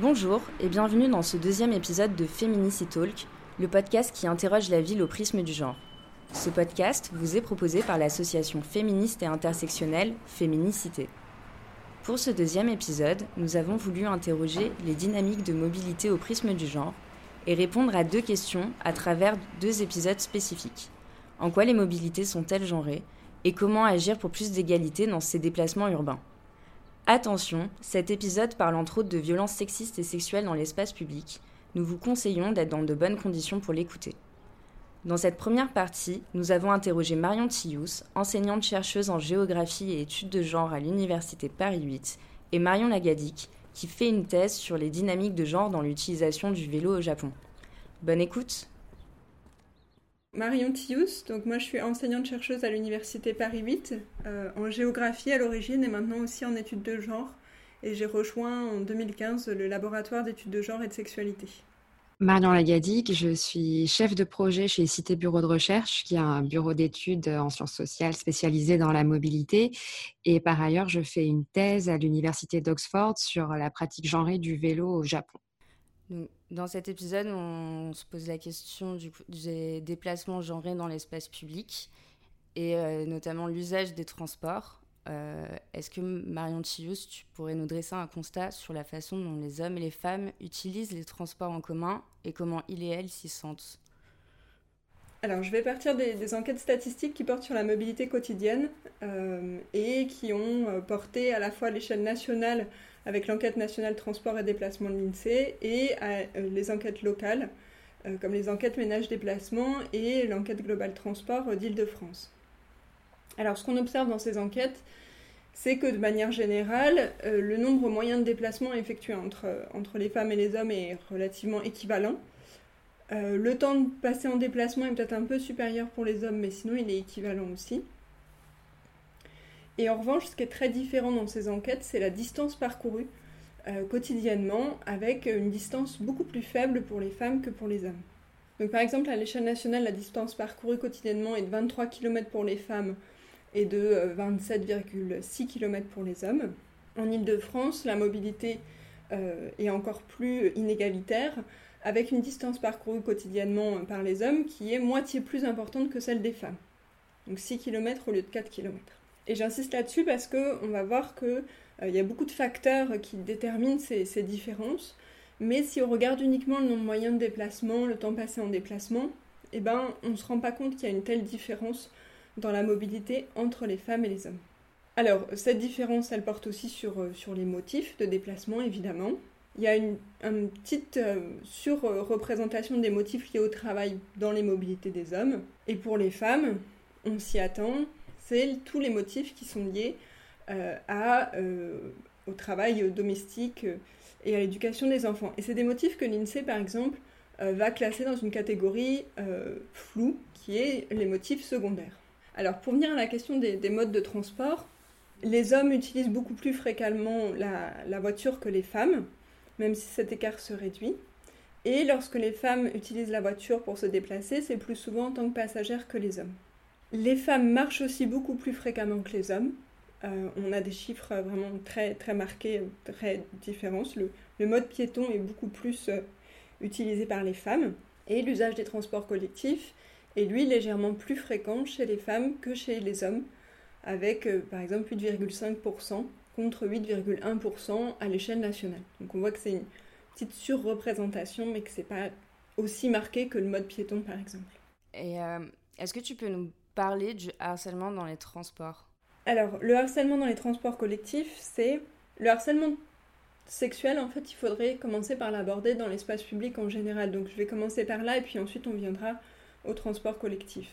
Bonjour et bienvenue dans ce deuxième épisode de Feminicity Talk, le podcast qui interroge la ville au prisme du genre. Ce podcast vous est proposé par l'association féministe et intersectionnelle Féminicité. Pour ce deuxième épisode, nous avons voulu interroger les dynamiques de mobilité au prisme du genre et répondre à deux questions à travers deux épisodes spécifiques. En quoi les mobilités sont-elles genrées et comment agir pour plus d'égalité dans ces déplacements urbains? Attention, cet épisode parle entre autres de violences sexistes et sexuelles dans l'espace public. Nous vous conseillons d'être dans de bonnes conditions pour l'écouter. Dans cette première partie, nous avons interrogé Marion Tillous, enseignante-chercheuse en géographie et études de genre à l'Université Paris 8, et Marion Lagadic, qui fait une thèse sur les dynamiques de genre dans l'utilisation du vélo au Japon. Bonne écoute Marion Thius, donc moi je suis enseignante-chercheuse à l'Université Paris 8 euh, en géographie à l'origine et maintenant aussi en études de genre. Et j'ai rejoint en 2015 le laboratoire d'études de genre et de sexualité. Marion Lagadic, je suis chef de projet chez Cité Bureau de Recherche, qui est un bureau d'études en sciences sociales spécialisé dans la mobilité. Et par ailleurs, je fais une thèse à l'Université d'Oxford sur la pratique genrée du vélo au Japon. Dans cet épisode, on se pose la question du des déplacements genrés dans l'espace public et euh, notamment l'usage des transports. Euh, est-ce que Marion Chius, tu pourrais nous dresser un constat sur la façon dont les hommes et les femmes utilisent les transports en commun et comment ils et elles s'y sentent? Alors, je vais partir des, enquêtes statistiques qui portent sur la mobilité quotidienne euh, et qui ont porté à la fois à l'échelle nationale avec l'enquête nationale transport et déplacement de l'INSEE et euh, les enquêtes locales, euh, comme les enquêtes ménage-déplacement et l'enquête globale transport d'Île-de-France. Alors, ce qu'on observe dans ces enquêtes, c'est que de manière générale, euh, le nombre moyen de déplacements effectués entre, entre les femmes et les hommes est relativement équivalent. le temps de passer en déplacement est peut-être un peu supérieur pour les hommes, mais sinon il est équivalent aussi. Et en revanche, ce qui est très différent dans ces enquêtes, c'est la distance parcourue euh, quotidiennement, avec une distance beaucoup plus faible pour les femmes que pour les hommes. Donc par exemple, à l'échelle nationale, la distance parcourue quotidiennement est de 23 km pour les femmes et de 27,6 euh, km pour les hommes. En Ile-de-France, la mobilité euh, est encore plus inégalitaire, avec une distance parcourue quotidiennement par les hommes qui est moitié plus importante que celle des femmes. Donc 6 km au lieu de 4 km. Et j'insiste là-dessus parce qu'on va voir qu'il euh, y a beaucoup de facteurs qui déterminent ces, différences. Mais si on regarde uniquement le nombre moyen de déplacement, le temps passé en déplacement, eh ben, on ne se rend pas compte qu'il y a une telle différence dans la mobilité entre les femmes et les hommes. Alors, cette différence, elle porte aussi sur, euh, les motifs de déplacement, évidemment. Il y a une, petite euh, surreprésentation des motifs liés au travail dans les mobilités des hommes. Et pour les femmes, on s'y attend, c'est tous les motifs qui sont liés euh, euh, au travail domestique euh, et à l'éducation des enfants. Et c'est des motifs que l'INSEE, par exemple, va classer dans une catégorie floue, qui est les motifs secondaires. Alors, pour venir à la question des, modes de transport, les hommes utilisent beaucoup plus fréquemment la, la, voiture que les femmes, même si cet écart se réduit. Et lorsque les femmes utilisent la voiture pour se déplacer, c'est plus souvent en tant que passagères que les hommes. Les femmes marchent aussi beaucoup plus fréquemment que les hommes. Euh, on a des chiffres vraiment très, très marqués, très différents. Le, mode piéton est beaucoup plus euh, utilisé par les femmes. Et l'usage des transports collectifs est lui légèrement plus fréquent chez les femmes que chez les hommes, avec euh, par exemple 8,5% contre 8,1% à l'échelle nationale. Donc on voit que c'est une petite surreprésentation, mais que c'est pas aussi marqué que le mode piéton par exemple. Est-ce que tu peux nous parler du harcèlement dans les transports Alors, le harcèlement dans les transports collectifs, c'est le harcèlement sexuel. En fait, il faudrait commencer par l'aborder dans l'espace public en général. Donc, je vais commencer par là et puis ensuite on viendra au transport collectif.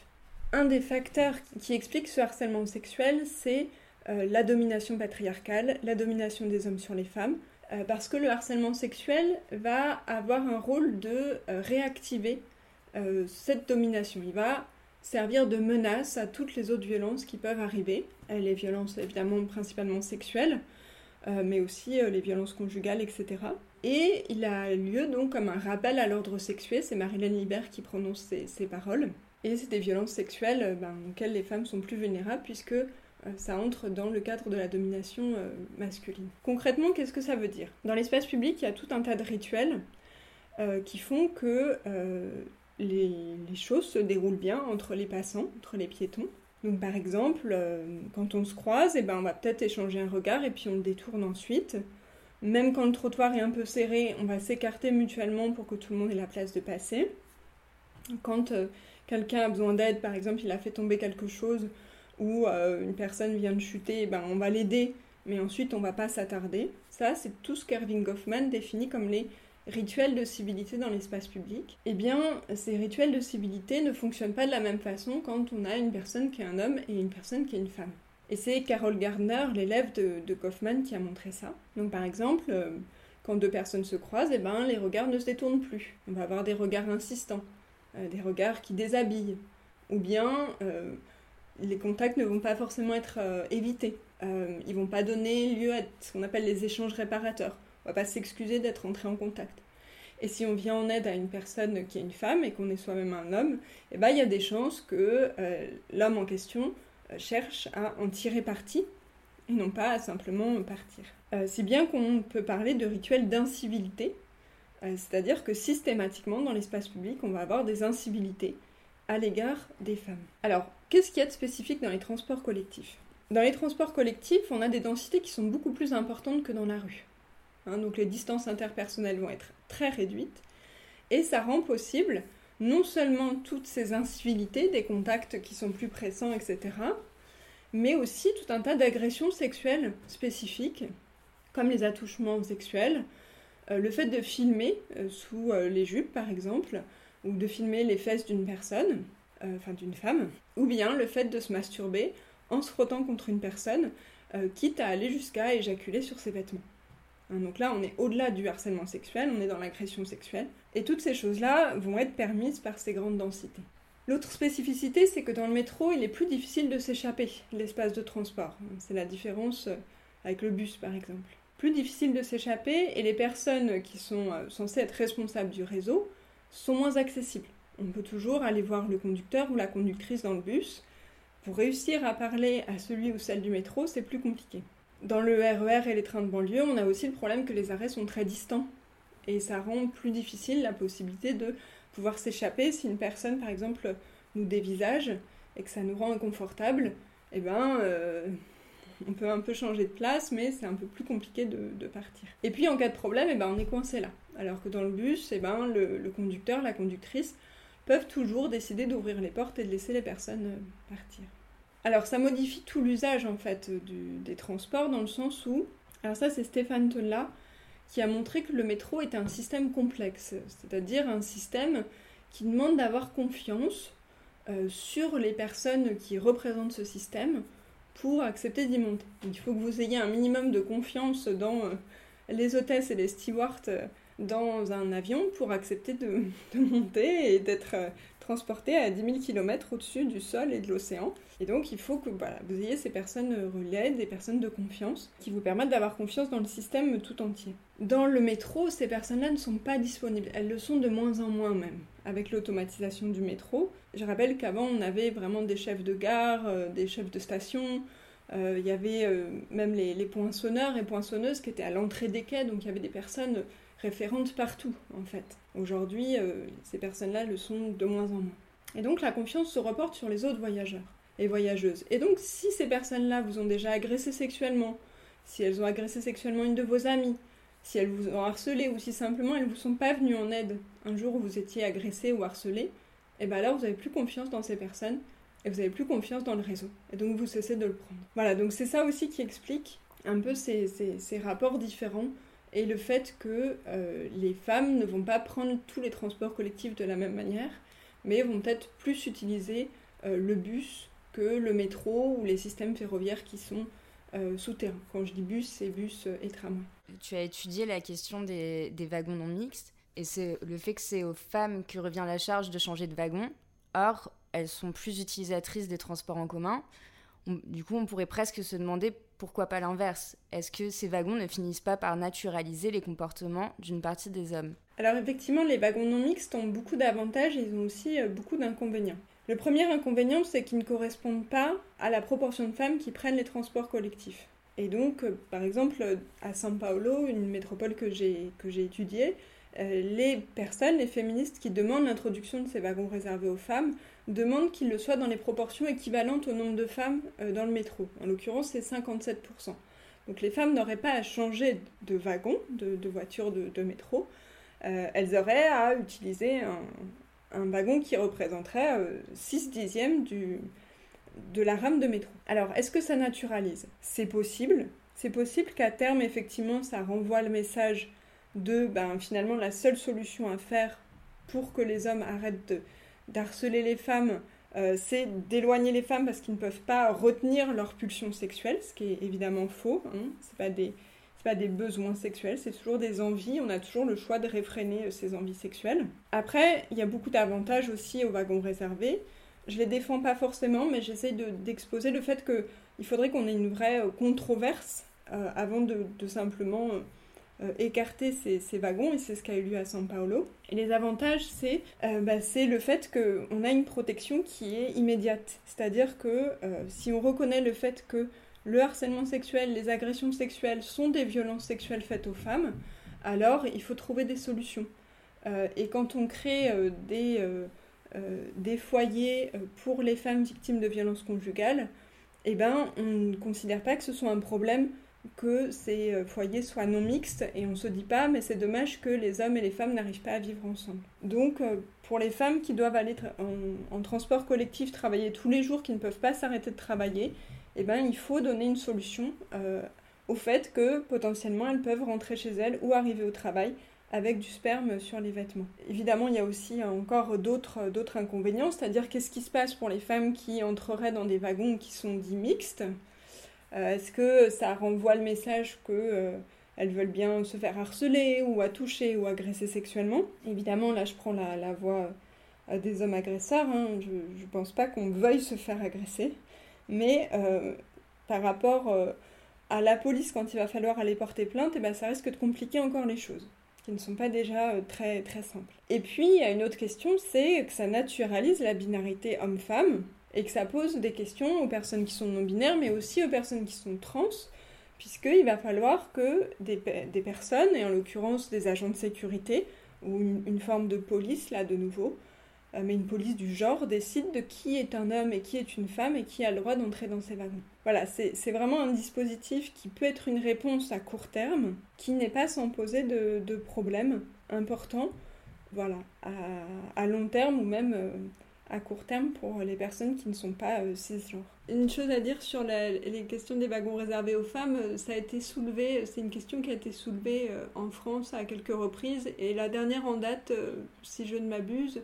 Un des facteurs qui explique ce harcèlement sexuel, c'est euh, la domination patriarcale, la domination des hommes sur les femmes, euh, parce que le harcèlement sexuel va avoir un rôle de euh, réactiver cette domination. Il va servir de menace à toutes les autres violences qui peuvent arriver. Euh, les violences évidemment principalement sexuelles, euh, mais aussi euh, les violences conjugales, etc. Et il a lieu donc comme un rappel à l'ordre sexué, c'est Marilyn Libert qui prononce ces, paroles. Et c'est des violences sexuelles ben, auxquelles les femmes sont plus vulnérables puisque ça entre dans le cadre de la domination masculine. Concrètement, qu'est-ce que ça veut dire? Dans l'espace public, il y a tout un tas de rituels qui font que les, choses se déroulent bien entre les passants, entre les piétons. Donc par exemple, quand on se croise, eh ben, on va peut-être échanger un regard et puis on le détourne ensuite. Même quand le trottoir est un peu serré, on va s'écarter mutuellement pour que tout le monde ait la place de passer. Quand euh, quelqu'un a besoin d'aide, par exemple, il a fait tomber quelque chose ou euh, une personne vient de chuter, ben, on va l'aider, mais ensuite on va pas s'attarder. Ça, c'est tout ce qu'Erving Goffman définit comme les rituels de civilité dans l'espace public. Eh bien, ces rituels de civilité ne fonctionnent pas de la même façon quand on a une personne qui est un homme et une personne qui est une femme. Et c'est Carol Gardner, l'élève de, de, Kaufman, qui a montré ça. Donc par exemple, euh, quand deux personnes se croisent, eh ben, les regards ne se détournent plus. On va avoir des regards insistants, euh, des regards qui déshabillent. Ou bien euh, les contacts ne vont pas forcément être évités. ils vont pas donner lieu à ce qu'on appelle les échanges réparateurs. Va pas s'excuser d'être entré en contact. Et si on vient en aide à une personne qui est une femme et qu'on est soi-même un homme, eh ben, il y a des chances que l'homme en question euh, cherche à en tirer parti et non pas à simplement partir. Euh, si bien qu'on peut parler de rituels d'incivilité, euh, c'est-à-dire que systématiquement dans l'espace public, on va avoir des incivilités à l'égard des femmes. Alors, qu'est-ce qu'il y a de spécifique dans les transports collectifs? Dans les transports collectifs, on a des densités qui sont beaucoup plus importantes que dans la rue. Hein, donc les distances interpersonnelles vont être très réduites, et ça rend possible non seulement toutes ces incivilités, des contacts qui sont plus pressants, etc., mais aussi tout un tas d'agressions sexuelles spécifiques, comme les attouchements sexuels, euh, le fait de filmer euh, sous euh, les jupes, par exemple, ou de filmer les fesses d'une personne, enfin d'une femme, ou bien le fait de se masturber en se frottant contre une personne, quitte à aller jusqu'à éjaculer sur ses vêtements. Hein, donc là, on est au-delà du harcèlement sexuel, on est dans l'agression sexuelle. Et toutes ces choses-là vont être permises par ces grandes densités. L'autre spécificité, c'est que dans le métro, il est plus difficile de s'échapper l'espace de transport. C'est la différence euh, avec le bus, par exemple. Plus difficile de s'échapper et les personnes qui sont euh, censées être responsables du réseau sont moins accessibles. On peut toujours aller voir le conducteur ou la conductrice dans le bus. Pour réussir à parler à celui ou celle du métro, c'est plus compliqué. Dans le RER e et les trains de banlieue, on a aussi le problème que les arrêts sont très distants. Et ça rend plus difficile la possibilité de pouvoir s'échapper si une personne, par exemple, nous dévisage et que ça nous rend inconfortable. Eh ben, euh, on peut un peu changer de place, mais c'est un peu plus compliqué de, partir. Et puis, en cas de problème, eh ben, on est coincé là. Alors que dans le bus, eh ben, le, conducteur, la conductrice peuvent toujours décider d'ouvrir les portes et de laisser les personnes euh, partir. Alors ça modifie tout l'usage en fait des transports dans le sens où, alors ça c'est Stéphane Tonla qui a montré que le métro est un système complexe, c'est-à-dire un système qui demande d'avoir confiance euh, sur les personnes qui représentent ce système pour accepter d'y monter. il faut que vous ayez un minimum de confiance dans euh, les hôtesses et les stewards euh, dans un avion pour accepter de, de monter et d'être transporté à 10 000 km au-dessus du sol et de l'océan. Et donc, il faut que vous ayez ces personnes relais, des personnes de confiance, qui vous permettent d'avoir confiance dans le système tout entier. Dans le métro, ces personnes-là ne sont pas disponibles. Elles le sont de moins en moins même, avec l'automatisation du métro. Je rappelle qu'avant, on avait vraiment des chefs de gare, euh, des chefs de station, euh, il y avait euh, même les, les, poinçonneurs et poinçonneuses qui étaient à l'entrée des quais, donc il y avait des personnes référentes partout, en fait. Aujourd'hui, euh, ces personnes-là le sont de moins en moins. Et donc la confiance se reporte sur les autres voyageurs et voyageuses. Et donc si ces personnes-là vous ont déjà agressé sexuellement, si elles ont agressé sexuellement une de vos amies, si elles vous ont harcelé ou si simplement elles ne vous sont pas venues en aide un jour où vous étiez agressé ou harcelé, et eh bien alors vous n'avez plus confiance dans ces personnes et vous n'avez plus confiance dans le réseau. Et donc vous cessez de le prendre. Voilà, donc c'est ça aussi qui explique un peu ces rapports différents et le fait que euh, les femmes ne vont pas prendre tous les transports collectifs de la même manière, mais vont peut-être plus utiliser euh, le bus que le métro ou les systèmes ferroviaires qui sont euh, souterrains. Quand je dis bus, c'est bus et tramway. Tu as étudié la question des, wagons non mixtes, et c'est le fait que c'est aux femmes que revient la charge de changer de wagon. Or, elles sont plus utilisatrices des transports en commun. du coup, on pourrait presque se demander pourquoi pas l'inverse? Est-ce que ces wagons ne finissent pas par naturaliser les comportements d'une partie des hommes? Alors effectivement, les wagons non mixtes ont beaucoup d'avantages et ils ont aussi euh, beaucoup d'inconvénients. Le premier inconvénient, c'est qu'ils ne correspondent pas à la proportion de femmes qui prennent les transports collectifs. Et donc, euh, par exemple, à São Paulo, une métropole que j'ai étudiée, euh, les personnes, les féministes qui demandent l'introduction de ces wagons réservés aux femmes, demandent qu'il le soit dans les proportions équivalentes au nombre de femmes euh, dans le métro. En l'occurrence, c'est 57%. Donc les femmes n'auraient pas à changer de wagon, de, voiture de, métro, elles auraient à utiliser un, wagon qui représenterait 6 dixièmes du, de la rame de métro. Alors, est-ce que ça naturalise? C'est possible. C'est possible qu'à terme, effectivement, ça renvoie le message de, ben, finalement, la seule solution à faire pour que les hommes arrêtent de, d'harceler les femmes, euh, c'est d'éloigner les femmes parce qu'ils ne peuvent pas retenir leur pulsion sexuelle, ce qui est évidemment faux. Hein. Ce pas des pas des besoins sexuels, c'est toujours des envies. On a toujours le choix de réfréner euh, ces envies sexuelles. Après, il y a beaucoup d'avantages aussi aux wagons réservés je les défends pas forcément, mais j'essaye d'exposer le fait qu'il faudrait qu'on ait une vraie euh, controverse avant de, simplement euh, écarter ces, wagons, et c'est ce qui a eu lieu à São Paulo. Et les avantages, c'est bah, le fait qu'on a une protection qui est immédiate. C'est-à-dire que si on reconnaît le fait que le harcèlement sexuel, les agressions sexuelles sont des violences sexuelles faites aux femmes, alors il faut trouver des solutions. et quand on crée des euh, foyers euh, pour les femmes victimes de violences conjugales, eh ben, on ne considère pas que ce soit un problème que ces euh, foyers soient non mixtes et on se dit pas mais c'est dommage que les hommes et les femmes n'arrivent pas à vivre ensemble. Donc pour les femmes qui doivent aller en, transport collectif travailler tous les jours, qui ne peuvent pas s'arrêter de travailler, eh ben, il faut donner une solution au fait que potentiellement elles peuvent rentrer chez elles ou arriver au travail avec du sperme sur les vêtements. Évidemment, il y a aussi encore d'autres inconvénients, c'est-à-dire qu'est-ce qui se passe pour les femmes qui entreraient dans des wagons qui sont dits mixtes? euh, Est-ce que ça renvoie le message que euh, elles veulent bien se faire harceler ou à toucher ou agresser sexuellement? Évidemment, là, je prends la, voix euh, des hommes agresseurs. Hein. Je ne pense pas qu'on veuille se faire agresser, mais par rapport à la police quand il va falloir aller porter plainte, eh ben, ça risque de compliquer encore les choses qui ne sont pas déjà euh, très, très simples. Et puis, il y a une autre question, c'est que ça naturalise la binarité homme-femme et que ça pose des questions aux personnes qui sont non-binaires, mais aussi aux personnes qui sont trans, puisqu'il va falloir que des, personnes, et en l'occurrence des agents de sécurité, ou une forme de police, là de nouveau, euh, mais une police du genre décide de qui est un homme et qui est une femme et qui a le droit d'entrer dans ces wagons. Voilà, c'est vraiment un dispositif qui peut être une réponse à court terme, qui n'est pas sans poser de, de problèmes importants, voilà, à, long terme ou même euh, à court terme pour les personnes qui ne sont pas euh, cisgenres. Une chose à dire sur les questions des wagons réservés aux femmes, ça a été soulevé, c'est une question qui a été soulevée en France à quelques reprises, et la dernière en date, si je ne m'abuse,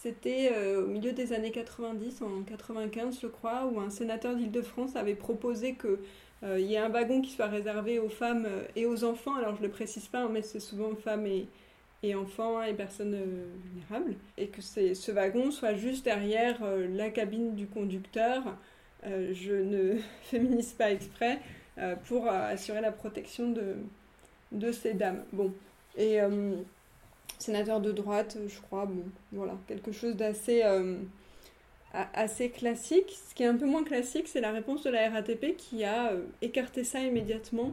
c'était euh, au milieu des années 90, en 95 je crois, où un sénateur d'Île-de-France avait proposé qu'il euh, y ait un wagon qui soit réservé aux femmes euh, et aux enfants. Alors je ne le précise pas, hein, mais c'est souvent femmes et, et enfants et personnes vulnérables. Et que ce wagon soit juste derrière la cabine du conducteur. je ne féminise pas exprès pour assurer la protection de, de ces dames. Bon. Et sénateur de droite, je crois. Bon, voilà, quelque chose d'assez euh, assez classique. Ce qui est un peu moins classique, c'est la réponse de la RATP qui a euh, écarté ça immédiatement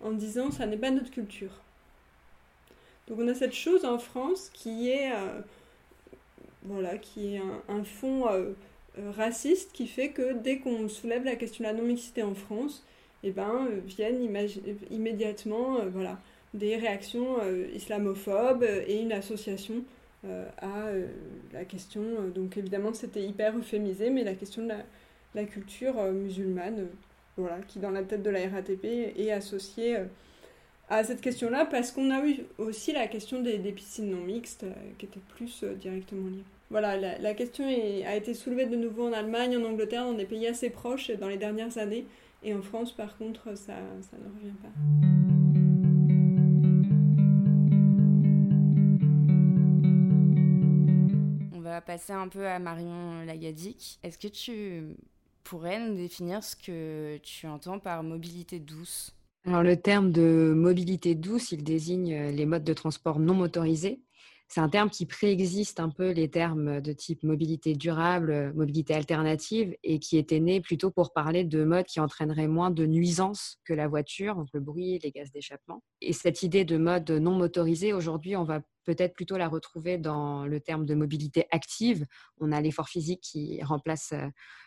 en disant ça n'est pas notre culture. Donc on a cette chose en France qui est euh, un, fond raciste qui fait que dès qu'on soulève la question de la non-mixité en France, eh ben, viennent immédiatement voilà, des réactions euh, islamophobes et une association euh, à euh, la question, donc évidemment c'était hyper euphémisé, mais la question de la, culture musulmane, voilà, qui dans la tête de la RATP est associée à cette question-là, parce qu'on a eu aussi la question des, piscines non mixtes, qui était plus directement liée. Voilà, la, question a été soulevée de nouveau en Allemagne, en Angleterre, dans des pays assez proches dans les dernières années, et en France, par contre, ça, ça ne revient pas. passer un peu à Marion Lagadic. Est-ce que tu pourrais nous définir ce que tu entends par mobilité douce? Alors le terme de mobilité douce, il désigne les modes de transport non motorisés c'est un terme qui préexiste un peu les termes de type mobilité durable, mobilité alternative, et qui était né plutôt pour parler de modes qui entraîneraient moins de nuisances que la voiture, donc le bruit, les gaz d'échappement. Et cette idée de mode non motorisé, aujourd'hui, on va peut-être plutôt la retrouver dans le terme de mobilité active. On a l'effort physique qui remplace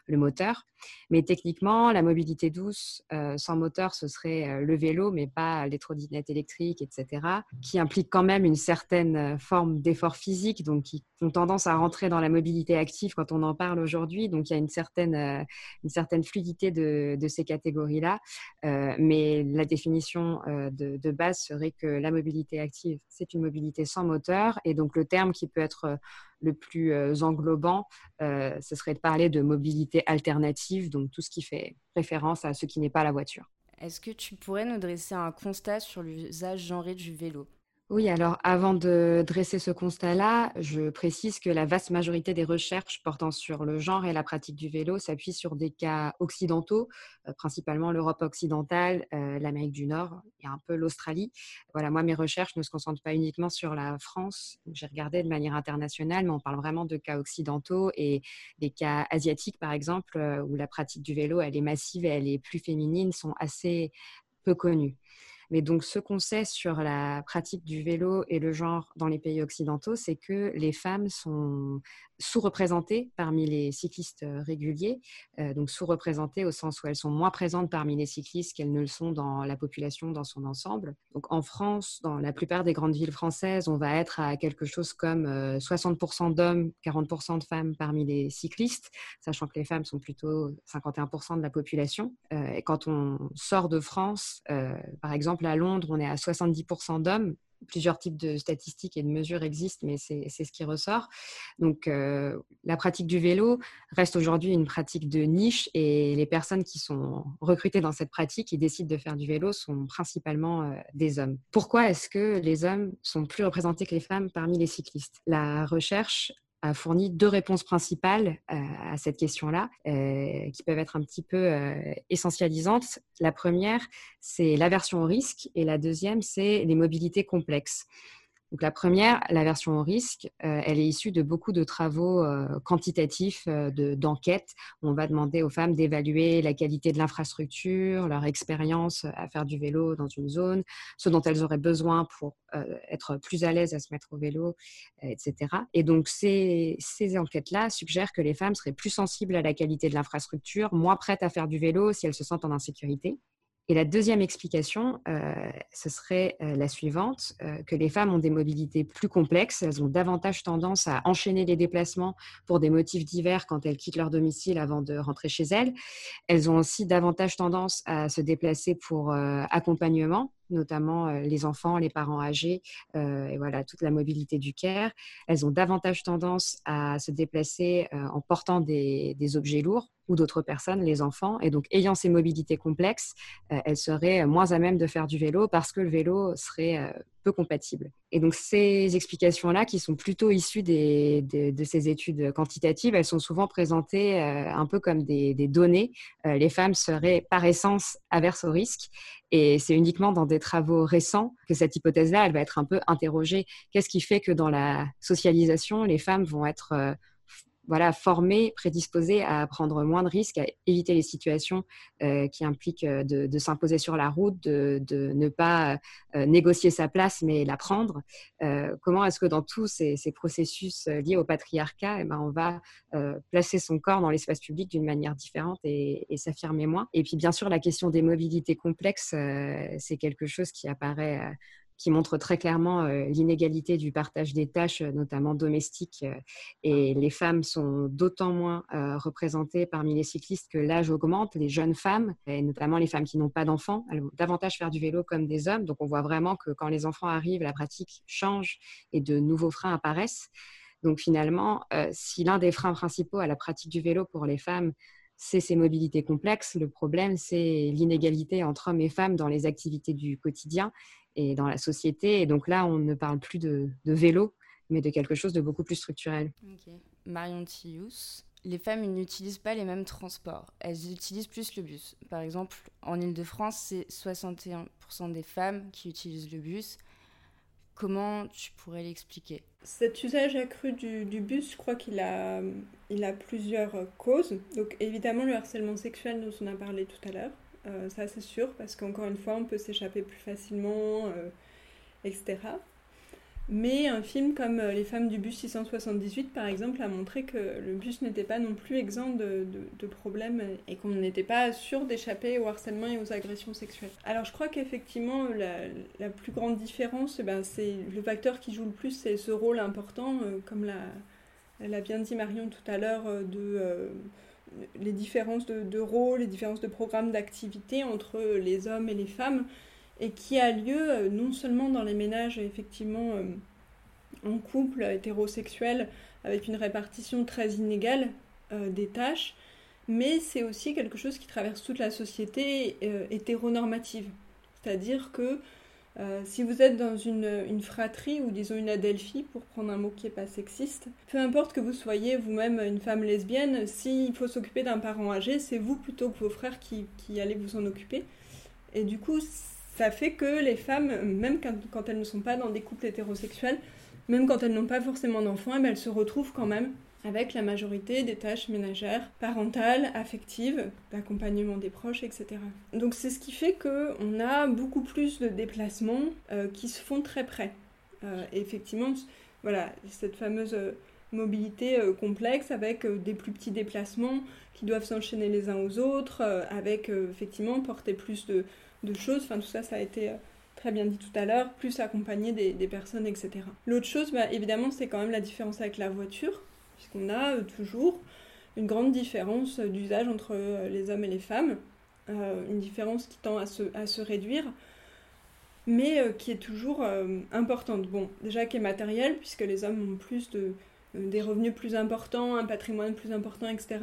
le moteur. Mais techniquement, la mobilité douce euh, sans moteur, ce serait euh, le vélo, mais pas les trottinettes électriques, etc., qui implique quand même une certaine euh, forme d'effort physique, donc qui ont tendance à rentrer dans la mobilité active quand on en parle aujourd'hui. Donc il y a une certaine, une certaine fluidité de, ces catégories-là. mais la définition de, de, base serait que la mobilité active, c'est une mobilité sans moteur. Et donc le terme qui peut être le plus euh, englobant, euh, ce serait de parler de mobilité alternative, donc tout ce qui fait référence à ce qui n'est pas la voiture. Est-ce que tu pourrais nous dresser un constat sur l'usage genré du vélo? Oui, alors avant de dresser ce constat-là, je précise que la vaste majorité des recherches portant sur le genre et la pratique du vélo s'appuient sur des cas occidentaux, euh, principalement l'Europe occidentale, euh, l'Amérique du Nord et un peu l'Australie. Voilà, moi, mes recherches ne se concentrent pas uniquement sur la France. J'ai regardé de manière internationale, mais on parle vraiment de cas occidentaux et des cas asiatiques, par exemple, euh, où la pratique du vélo, elle est massive et elle est plus féminine, sont assez peu connues. Mais donc, ce qu'on sait sur la pratique du vélo et le genre dans les pays occidentaux, c'est que les femmes sont sous-représentées parmi les cyclistes euh, réguliers, euh, donc sous-représentées au sens où elles sont moins présentes parmi les cyclistes qu'elles ne le sont dans la population dans son ensemble. Donc en France, dans la plupart des grandes villes françaises, on va être à quelque chose comme 60% euh, d'hommes, 40% de femmes parmi les cyclistes, sachant que les femmes sont plutôt 51% de la population. et quand on sort de France, par exemple à Londres, on est à 70% d'hommes plusieurs types de statistiques et de mesures existent, mais c'est ce qui ressort. Donc, euh, la pratique du vélo reste aujourd'hui une pratique de niche et les personnes qui sont recrutées dans cette pratique et décident de faire du vélo sont principalement euh, des hommes. Pourquoi est-ce que les hommes sont plus représentés que les femmes parmi les cyclistes? La recherche a fourni deux réponses principales euh, à cette question-là, euh, qui peuvent être un petit peu euh, essentialisantes. La première, c'est l'aversion au risque, et la deuxième, c'est les mobilités complexes. Donc la première, la version au risque, euh, elle est issue de beaucoup de travaux euh, quantitatifs euh, d'enquête. on va demander aux femmes d'évaluer la qualité de l'infrastructure, leur expérience à faire du vélo dans une zone, ce dont elles auraient besoin pour être plus à l'aise à se mettre au vélo, etc. Et donc ces enquêtes-là suggèrent que les femmes seraient plus sensibles à la qualité de l'infrastructure, moins prêtes à faire du vélo si elles se sentent en insécurité. Et la deuxième explication, euh, ce serait euh, la suivante, euh, que les femmes ont des mobilités plus complexes, elles ont davantage tendance à enchaîner les déplacements pour des motifs divers quand elles quittent leur domicile avant de rentrer chez elles. Elles ont aussi davantage tendance à se déplacer pour accompagnement, notamment les enfants, les parents âgés, et voilà, toute la mobilité du care. Elles ont davantage tendance à se déplacer en portant des, des objets lourds ou d'autres personnes, les enfants. Et donc, ayant ces mobilités complexes, elles seraient moins à même de faire du vélo parce que le vélo serait peu compatible. Et donc, ces explications-là, qui sont plutôt issues des, de ces études quantitatives, elles sont souvent présentées euh, un peu comme des, données. les femmes seraient par essence averses au risque. Et c'est uniquement dans des travaux récents que cette hypothèse-là, elle va être un peu interrogée. Qu'est-ce qui fait que dans la socialisation, les femmes vont être voilà, formés, prédisposés à prendre moins de risques, à éviter les situations euh, qui impliquent euh, de, s'imposer sur la route, de, ne pas euh, négocier sa place, mais la prendre. comment est-ce que dans tous ces, processus liés au patriarcat, eh ben, on va placer son corps dans l'espace public d'une manière différente et, et s'affirmer moins? Et puis, bien sûr, la question des mobilités complexes, c'est quelque chose qui apparaît qui montre très clairement euh, l'inégalité du partage des tâches, euh, notamment domestiques. Euh, et les femmes sont d'autant moins représentées parmi les cyclistes que l'âge augmente. Les jeunes femmes, et notamment les femmes qui n'ont pas d'enfants, elles vont davantage faire du vélo comme des hommes. Donc on voit vraiment que quand les enfants arrivent, la pratique change et de nouveaux freins apparaissent. Donc finalement, si l'un des freins principaux à la pratique du vélo pour les femmes, c'est ces mobilités complexes. Le problème, c'est l'inégalité entre hommes et femmes dans les activités du quotidien et dans la société. Et donc là, on ne parle plus de, vélo, mais de quelque chose de beaucoup plus structurel. Marion Thius, les femmes n'utilisent pas les mêmes transports. Elles utilisent plus le bus. Par exemple, en Ile-de-France, c'est 61% des femmes qui utilisent le bus. Comment tu pourrais l'expliquer? Cet usage accru du, bus, je crois qu'il a, plusieurs causes. Donc évidemment le harcèlement sexuel dont on a parlé tout à l'heure, euh, ça c'est sûr, parce qu'encore une fois on peut s'échapper plus facilement, euh, etc. Mais un film comme euh, Les femmes du bus 678, par exemple, a montré que le bus n'était pas non plus exempt de, problèmes et qu'on n'était pas sûr d'échapper au harcèlement et aux agressions sexuelles. Alors je crois qu'effectivement, la, plus grande différence, eh ben, c'est le facteur qui joue le plus, c'est ce rôle important, euh, comme l'a bien dit Marion tout à l'heure, euh, de les différences de, de rôle, les différences de programmes d'activité entre les hommes et les femmes et qui a lieu euh, non seulement dans les ménages effectivement euh, en couple hétérosexuel avec une répartition très inégale euh, des tâches, mais c'est aussi quelque chose qui traverse toute la société hétéronormative. C'est-à-dire que si vous êtes dans une, fratrie ou disons une adelphie, pour prendre un mot qui n'est pas sexiste, peu importe que vous soyez vous-même une femme lesbienne, s'il faut s'occuper d'un parent âgé, c'est vous plutôt que vos frères qui, qui allez vous en occuper. Et du coup, ça fait que les femmes, même quand, elles ne sont pas dans des couples hétérosexuels, même quand elles n'ont pas forcément d'enfants, eh ben, elles se retrouvent quand même avec la majorité des tâches ménagères, parentales, affectives, d'accompagnement des proches, etc. Donc c'est ce qui fait qu'on a beaucoup plus de déplacements euh, qui se font très près. Euh, effectivement, voilà, cette fameuse euh, mobilité complexe avec des plus petits déplacements qui doivent s'enchaîner les uns aux autres, avec effectivement porter plus de, de choses. Enfin, tout ça, ça a été euh, très bien dit tout à l'heure, plus accompagner des, personnes, etc. L'autre chose, bah, évidemment, c'est quand même la différence avec la voiture, puisqu'on a euh, toujours une grande différence d'usage entre euh, les hommes et les femmes, une différence qui tend à se, à se réduire, mais qui est toujours importante. Bon, déjà qui est matérielle, puisque les hommes ont plus de, des revenus plus importants, un patrimoine plus important, etc.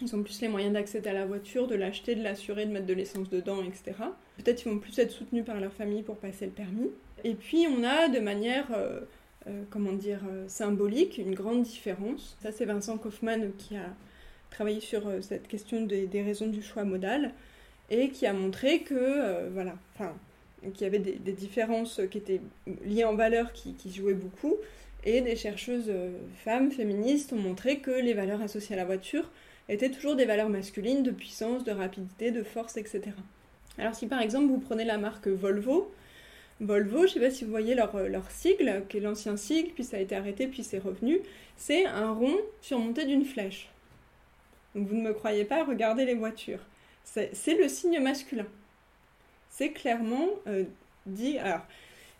Ils ont plus les moyens d'accéder à la voiture, de l'acheter, de l'assurer, de mettre de l'essence dedans, etc. Peut-être qu'ils vont plus être soutenus par leur famille pour passer le permis. Et puis on a de manière, euh, euh, comment dire, euh, symbolique, une grande différence. Ça c'est Vincent Kaufmann qui a travaillé sur cette question des, raisons du choix modal et qui a montré que, voilà, enfin, qu'il y avait des, différences qui étaient liées en valeur qui, qui jouaient beaucoup. Et des chercheuses femmes féministes ont montré que les valeurs associées à la voiture étaient toujours des valeurs masculines de puissance, de rapidité, de force, etc. Alors si par exemple vous prenez la marque Volvo, Volvo, je ne sais pas si vous voyez leur, leur sigle, qui est l'ancien sigle, puis ça a été arrêté, puis c'est revenu, c'est un rond surmonté d'une flèche. Donc vous ne me croyez pas, regardez les voitures. C'est le signe masculin. C'est clairement euh, dit. Alors,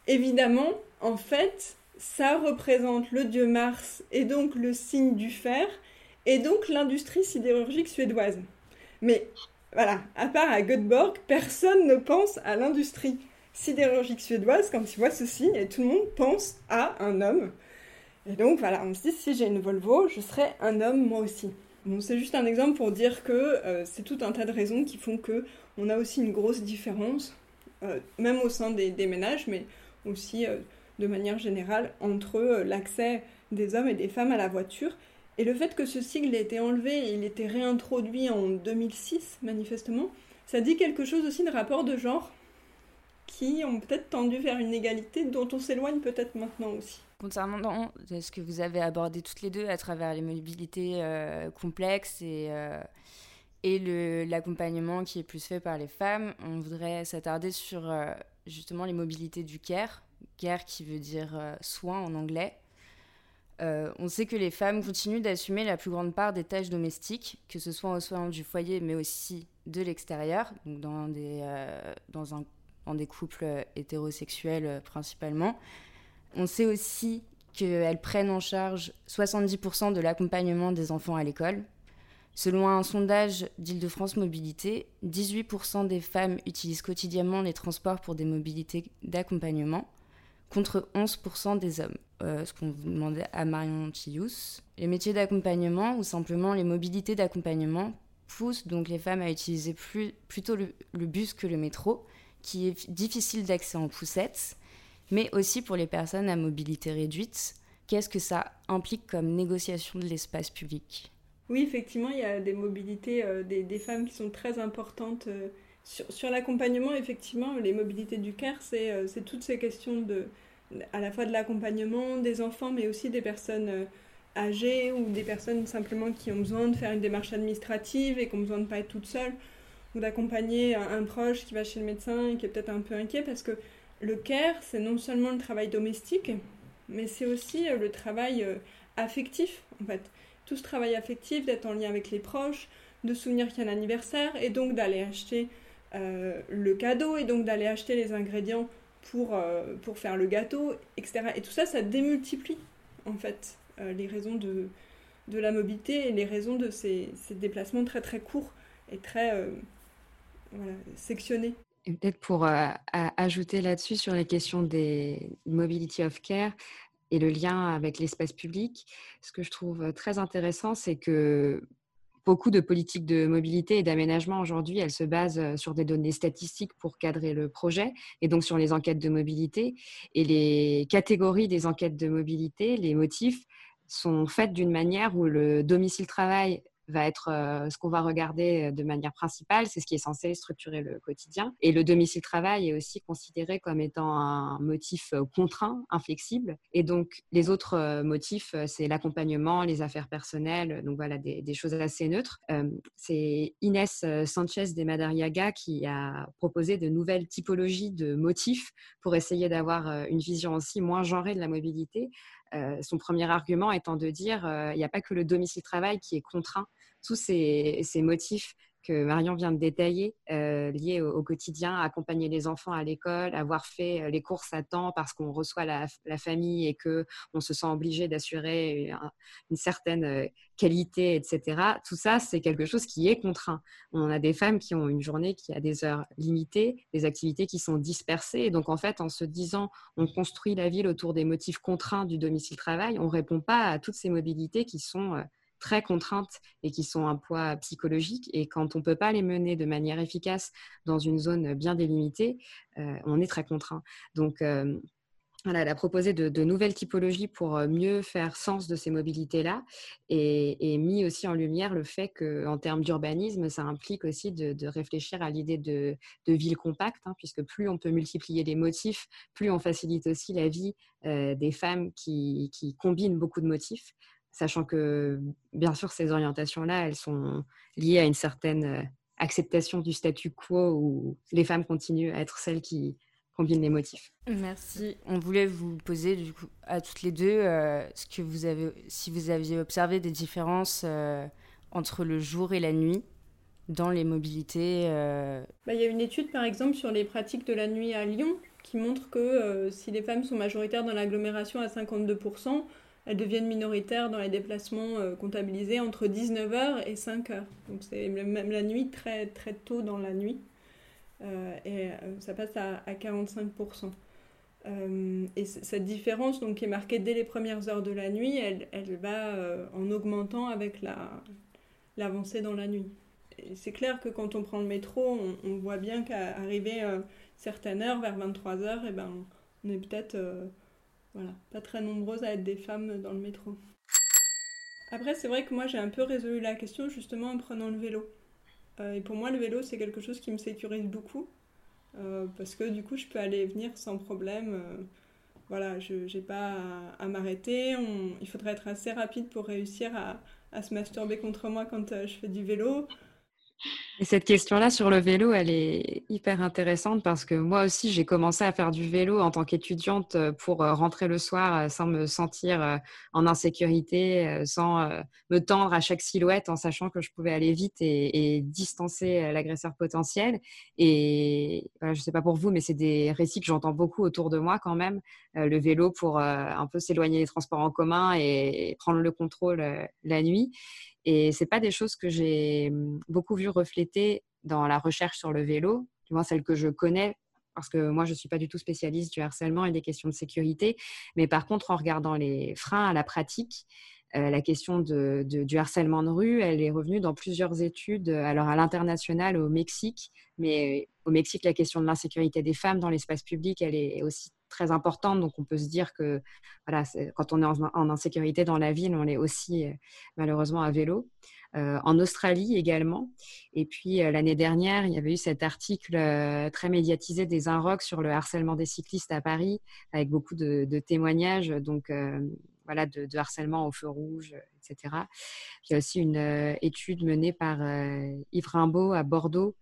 évidemment, en fait, ça représente le dieu Mars et donc le signe du fer, et donc l'industrie sidérurgique suédoise. Mais voilà, à part à Göteborg, personne ne pense à l'industrie sidérurgique suédoise quand il voit ce signe et tout le monde pense à un homme. Et donc voilà, on se dit si j'ai une Volvo, je serai un homme moi aussi. Bon, c'est juste un exemple pour dire que euh, c'est tout un tas de raisons qui font que on a aussi une grosse différence, euh, même au sein des, ménages, mais aussi euh, de manière générale entre l'accès des hommes et des femmes à la voiture et le fait que ce sigle ait été enlevé et il était réintroduit en 2006, manifestement, ça dit quelque chose aussi de rapport de genre qui ont peut-être tendu vers une égalité dont on s'éloigne peut-être maintenant aussi. Concernant ce que vous avez abordé toutes les deux à travers les mobilités euh, complexes et, euh, et l'accompagnement qui est plus fait par les femmes, on voudrait s'attarder sur euh, justement les mobilités du care, care qui veut dire soin en anglais, euh, on sait que les femmes continuent d'assumer la plus grande part des tâches domestiques, que ce soit au sein du foyer, mais aussi de l'extérieur, dans des, euh, couples hétérosexuels euh, principalement. On sait aussi qu'elles prennent en charge 70% de l'accompagnement des enfants à l'école. Selon un sondage d'Île-de-France Mobilité, 18% des femmes utilisent quotidiennement les transports pour des mobilités d'accompagnement, contre 11% des hommes. Euh, ce qu'on demandait à Marion Tillous. Les métiers d'accompagnement ou simplement les mobilités d'accompagnement poussent donc les femmes à utiliser plutôt le, bus que le métro, qui est difficile d'accès en poussette, mais aussi pour les personnes à mobilité réduite. Qu'est-ce que ça implique comme négociation de l'espace public? Oui, effectivement, il y a des mobilités des, femmes qui sont très importantes. sur, l'accompagnement, effectivement, les mobilités du CARE, c'est toutes ces questions de, à la fois de l'accompagnement des enfants, mais aussi des personnes âgées ou des personnes simplement qui ont besoin de faire une démarche administrative et qui ont besoin de ne pas être toutes seules ou d'accompagner un, proche qui va chez le médecin et qui est peut-être un peu inquiet parce que le care, c'est non seulement le travail domestique, mais c'est aussi euh, le travail euh, affectif en fait. Tout ce travail affectif, d'être en lien avec les proches, de souvenir qu'il y a un anniversaire et donc d'aller acheter euh, le cadeau et donc d'aller acheter les ingrédients pour, pour faire le gâteau, etc. Et tout ça, ça démultiplie en fait les raisons de, de la mobilité et les raisons de ces, ces déplacements très très courts et très sectionné. Et peut-être pour euh, ajouter là-dessus sur les questions des mobility of care et le lien avec l'espace public, ce que je trouve très intéressant, c'est que beaucoup de politiques de mobilité et d'aménagement aujourd'hui, elles se basent euh, sur des données statistiques pour cadrer le projet et donc sur les enquêtes de mobilité. Et les catégories des enquêtes de mobilité, les motifs, sont faites d'une manière où le domicile travail va être euh, ce qu'on va regarder euh, de manière principale, c'est ce qui est censé structurer le quotidien. Et le domicile-travail est aussi considéré comme étant un motif euh, contraint, inflexible. Et donc, les autres motifs, c'est l'accompagnement, les affaires personnelles, donc voilà, des, choses assez neutres. c'est Inès Sanchez de Madariaga qui a proposé de nouvelles typologies de motifs pour essayer d'avoir une vision aussi moins genrée de la mobilité, euh, son premier argument étant de dire euh, il n'y a pas que le domicile-travail qui est contraint. Tous ces, motifs que Marion vient de détailler, euh, liés au, quotidien, accompagner les enfants à l'école, avoir fait les courses à temps parce qu'on reçoit la, famille et que on se sent obligé d'assurer une, certaine qualité, etc. Tout ça, c'est quelque chose qui est contraint. On a des femmes qui ont une journée qui a des heures limitées, des activités qui sont dispersées. Et donc, en fait, en se disant, on construit la ville autour des motifs contraints du domicile-travail, on répond pas à toutes ces mobilités qui sont euh, très contraintes et qui sont un poids psychologique. Et quand on ne peut pas les mener de manière efficace dans une zone bien délimitée, euh, on est très contraint. Donc, euh, elle a proposé de, nouvelles typologies pour euh, mieux faire sens de ces mobilités-là et, mis aussi en lumière le fait qu'en termes d'urbanisme, ça implique aussi de, réfléchir à l'idée de, ville compacte, hein, puisque plus on peut multiplier les motifs, plus on facilite aussi la vie des femmes qui, combinent beaucoup de motifs, sachant que bien sûr ces orientations-là, elles sont liées à une certaine euh, acceptation du statu quo où les femmes continuent à être celles qui combine les motifs. Merci. On voulait vous poser du coup à toutes les deux euh, ce que vous avez, si vous aviez observé des différences euh, entre le jour et la nuit dans les mobilités. Euh. Bah, il y a une étude par exemple sur les pratiques de la nuit à Lyon qui montre que si les femmes sont majoritaires dans l'agglomération à 52%, elles deviennent minoritaires dans les déplacements comptabilisés entre 19h et 5h. Donc c'est même la nuit très très tôt dans la nuit. Euh, et euh, ça passe à, 45%. Euh, et cette différence, donc, qui est marquée dès les premières heures de la nuit, elle, va en augmentant avec l'avancée dans la nuit. C'est clair que quand on prend le métro, on, voit bien qu'à arriver certaines heures, vers 23 heures, et eh ben, on est peut-être voilà, pas très nombreuses à être des femmes dans le métro. Après, c'est vrai que moi, j'ai un peu résolu la question justement en prenant le vélo. Euh, et pour moi, le vélo, c'est quelque chose qui me sécurise beaucoup. Euh, parce que du coup, je peux aller et venir sans problème. Euh, voilà, je n'ai pas à, m'arrêter. Il faudrait être assez rapide pour réussir à, à se masturber contre moi quand je fais du vélo. Et cette question-là sur le vélo, elle est hyper intéressante parce que moi aussi, j'ai commencé à faire du vélo en tant qu'étudiante euh, pour euh, rentrer le soir euh, sans me sentir en insécurité, sans me tendre à chaque silhouette en sachant que je pouvais aller vite et, distancer l'agresseur potentiel. Et je ne sais pas pour vous, mais c'est des récits que j'entends beaucoup autour de moi quand même. Le vélo pour un peu s'éloigner des transports en commun et prendre le contrôle la nuit. Et c'est pas des choses que j'ai mmh, beaucoup vu refléter dans la recherche sur le vélo, du moins celle que je connais, parce que moi je suis pas du tout spécialiste du harcèlement et des questions de sécurité. Mais par contre, en regardant les freins à la pratique, euh, la question du harcèlement de rue, elle est revenue dans plusieurs études, alors à l'international, au Mexique, mais au Mexique, la question de l'insécurité des femmes dans l'espace public, elle est aussi très importante. Donc, on peut se dire que voilà, quand on est en, insécurité dans la ville, on est aussi malheureusement à vélo. en Australie également. Et puis l'année dernière, il y avait eu cet article très médiatisé des Inrocks sur le harcèlement des cyclistes à Paris, avec beaucoup de, témoignages. Donc, voilà, de, harcèlement au feu rouge, etc. Il y a aussi une étude menée par Yves Rimbaud à Bordeaux